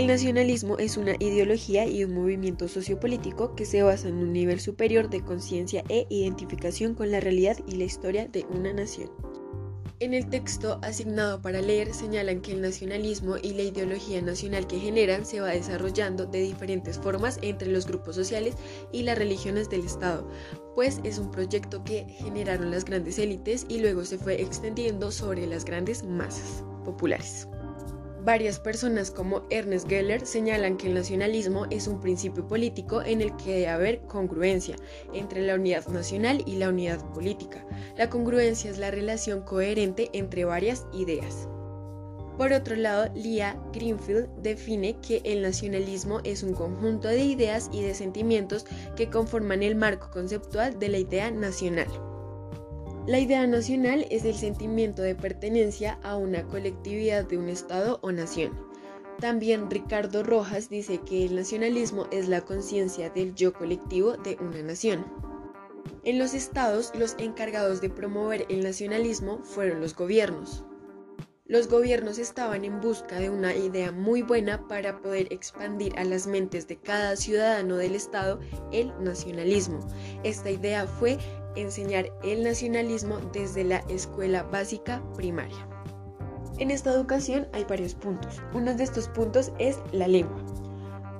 El nacionalismo es una ideología y un movimiento sociopolítico que se basa en un nivel superior de conciencia e identificación con la realidad y la historia de una nación. En el texto asignado para leer señalan que el nacionalismo y la ideología nacional que generan se va desarrollando de diferentes formas entre los grupos sociales y las religiones del Estado, pues es un proyecto que generaron las grandes élites y luego se fue extendiendo sobre las grandes masas populares. Varias personas como Ernest Geller señalan que el nacionalismo es un principio político en el que debe haber congruencia entre la unidad nacional y la unidad política. La congruencia es la relación coherente entre varias ideas. Por otro lado, Leah Greenfield define que el nacionalismo es un conjunto de ideas y de sentimientos que conforman el marco conceptual de la idea nacional. La idea nacional es el sentimiento de pertenencia a una colectividad de un Estado o nación. También Ricardo Rojas dice que el nacionalismo es la conciencia del yo colectivo de una nación. En los estados, los encargados de promover el nacionalismo fueron los gobiernos. Los gobiernos estaban en busca de una idea muy buena para poder expandir a las mentes de cada ciudadano del Estado el nacionalismo. Esta idea fue enseñar el nacionalismo desde la escuela básica primaria. En esta educación hay varios puntos. Uno de estos puntos es la lengua.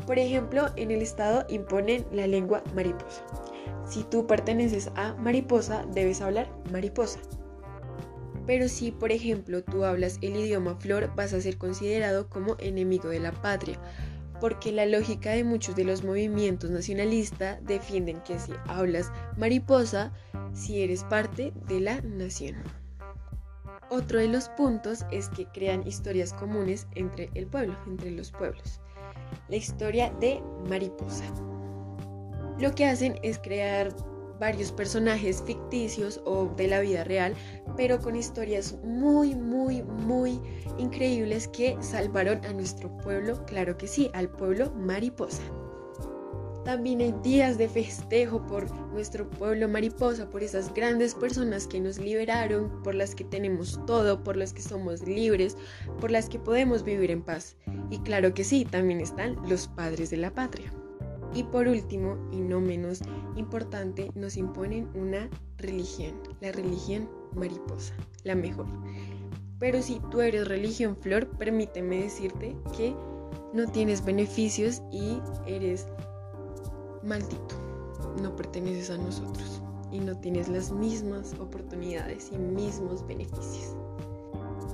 Por ejemplo, en el Estado imponen la lengua mariposa. Si tú perteneces a mariposa, debes hablar mariposa. Pero si, por ejemplo, tú hablas el idioma flor, vas a ser considerado como enemigo de la patria, porque la lógica de muchos de los movimientos nacionalistas defienden que si hablas mariposa, si eres parte de la nación. Otro de los puntos es que crean historias comunes entre el pueblo, entre los pueblos. La historia de mariposa. Lo que hacen es crear varios personajes ficticios o de la vida real, pero con historias muy, muy, muy increíbles que salvaron a nuestro pueblo, claro que sí, al pueblo mariposa. También hay días de festejo por nuestro pueblo mariposa, por esas grandes personas que nos liberaron, por las que tenemos todo, por las que somos libres, por las que podemos vivir en paz. Y claro que sí, también están los padres de la patria. Y por último, y no menos importante, nos imponen una religión, la religión mariposa, la mejor. Pero si tú eres religión flor, permíteme decirte que no tienes beneficios y eres maldito. No perteneces a nosotros y no tienes las mismas oportunidades y mismos beneficios.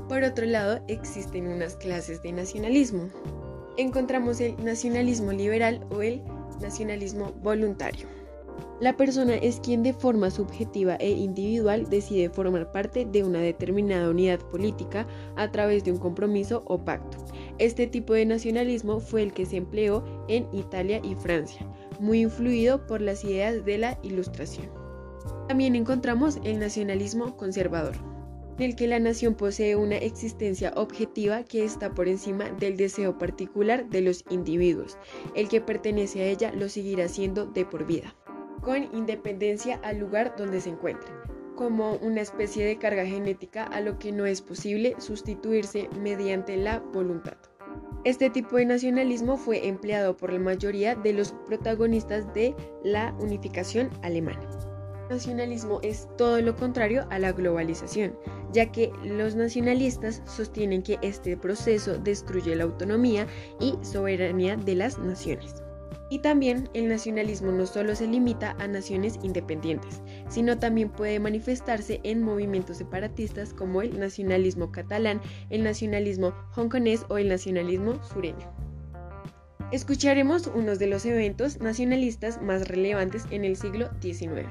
Por otro lado, existen unas clases de nacionalismo. Encontramos el nacionalismo liberal o el nacionalismo voluntario. La persona es quien de forma subjetiva e individual decide formar parte de una determinada unidad política a través de un compromiso o pacto. Este tipo de nacionalismo fue el que se empleó en Italia y Francia, muy influido por las ideas de la Ilustración. También encontramos el nacionalismo conservador en el que la nación posee una existencia objetiva que está por encima del deseo particular de los individuos. El que pertenece a ella lo seguirá siendo de por vida, con independencia al lugar donde se encuentre, como una especie de carga genética a lo que no es posible sustituirse mediante la voluntad. Este tipo de nacionalismo fue empleado por la mayoría de los protagonistas de la unificación alemana nacionalismo es todo lo contrario a la globalización, ya que los nacionalistas sostienen que este proceso destruye la autonomía y soberanía de las naciones. Y también el nacionalismo no solo se limita a naciones independientes, sino también puede manifestarse en movimientos separatistas como el nacionalismo catalán, el nacionalismo hongkonés o el nacionalismo sureño. Escucharemos unos de los eventos nacionalistas más relevantes en el siglo XIX.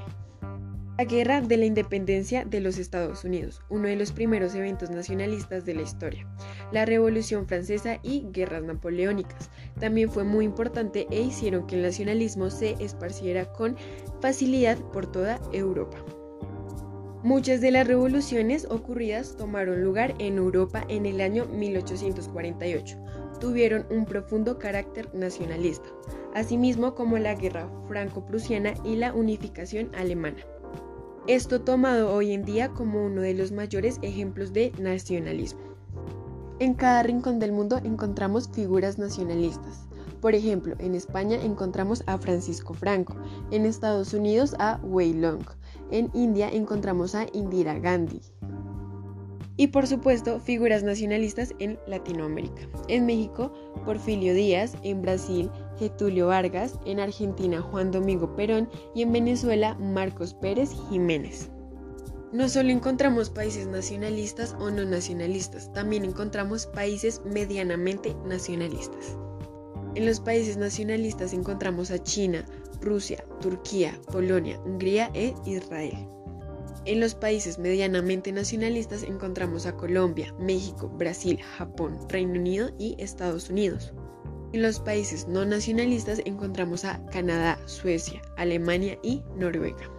La Guerra de la Independencia de los Estados Unidos, uno de los primeros eventos nacionalistas de la historia. La Revolución Francesa y guerras napoleónicas. También fue muy importante e hicieron que el nacionalismo se esparciera con facilidad por toda Europa. Muchas de las revoluciones ocurridas tomaron lugar en Europa en el año 1848. Tuvieron un profundo carácter nacionalista, asimismo como la Guerra Franco-Prusiana y la unificación alemana. Esto tomado hoy en día como uno de los mayores ejemplos de nacionalismo. En cada rincón del mundo encontramos figuras nacionalistas. Por ejemplo, en España encontramos a Francisco Franco, en Estados Unidos a Wei Long, en India encontramos a Indira Gandhi. Y por supuesto, figuras nacionalistas en Latinoamérica. En México, Porfirio Díaz, en Brasil, Getulio Vargas, en Argentina, Juan Domingo Perón y en Venezuela, Marcos Pérez Jiménez. No solo encontramos países nacionalistas o no nacionalistas, también encontramos países medianamente nacionalistas. En los países nacionalistas encontramos a China, Rusia, Turquía, Polonia, Hungría e Israel. En los países medianamente nacionalistas encontramos a Colombia, México, Brasil, Japón, Reino Unido y Estados Unidos. En los países no nacionalistas encontramos a Canadá, Suecia, Alemania y Noruega.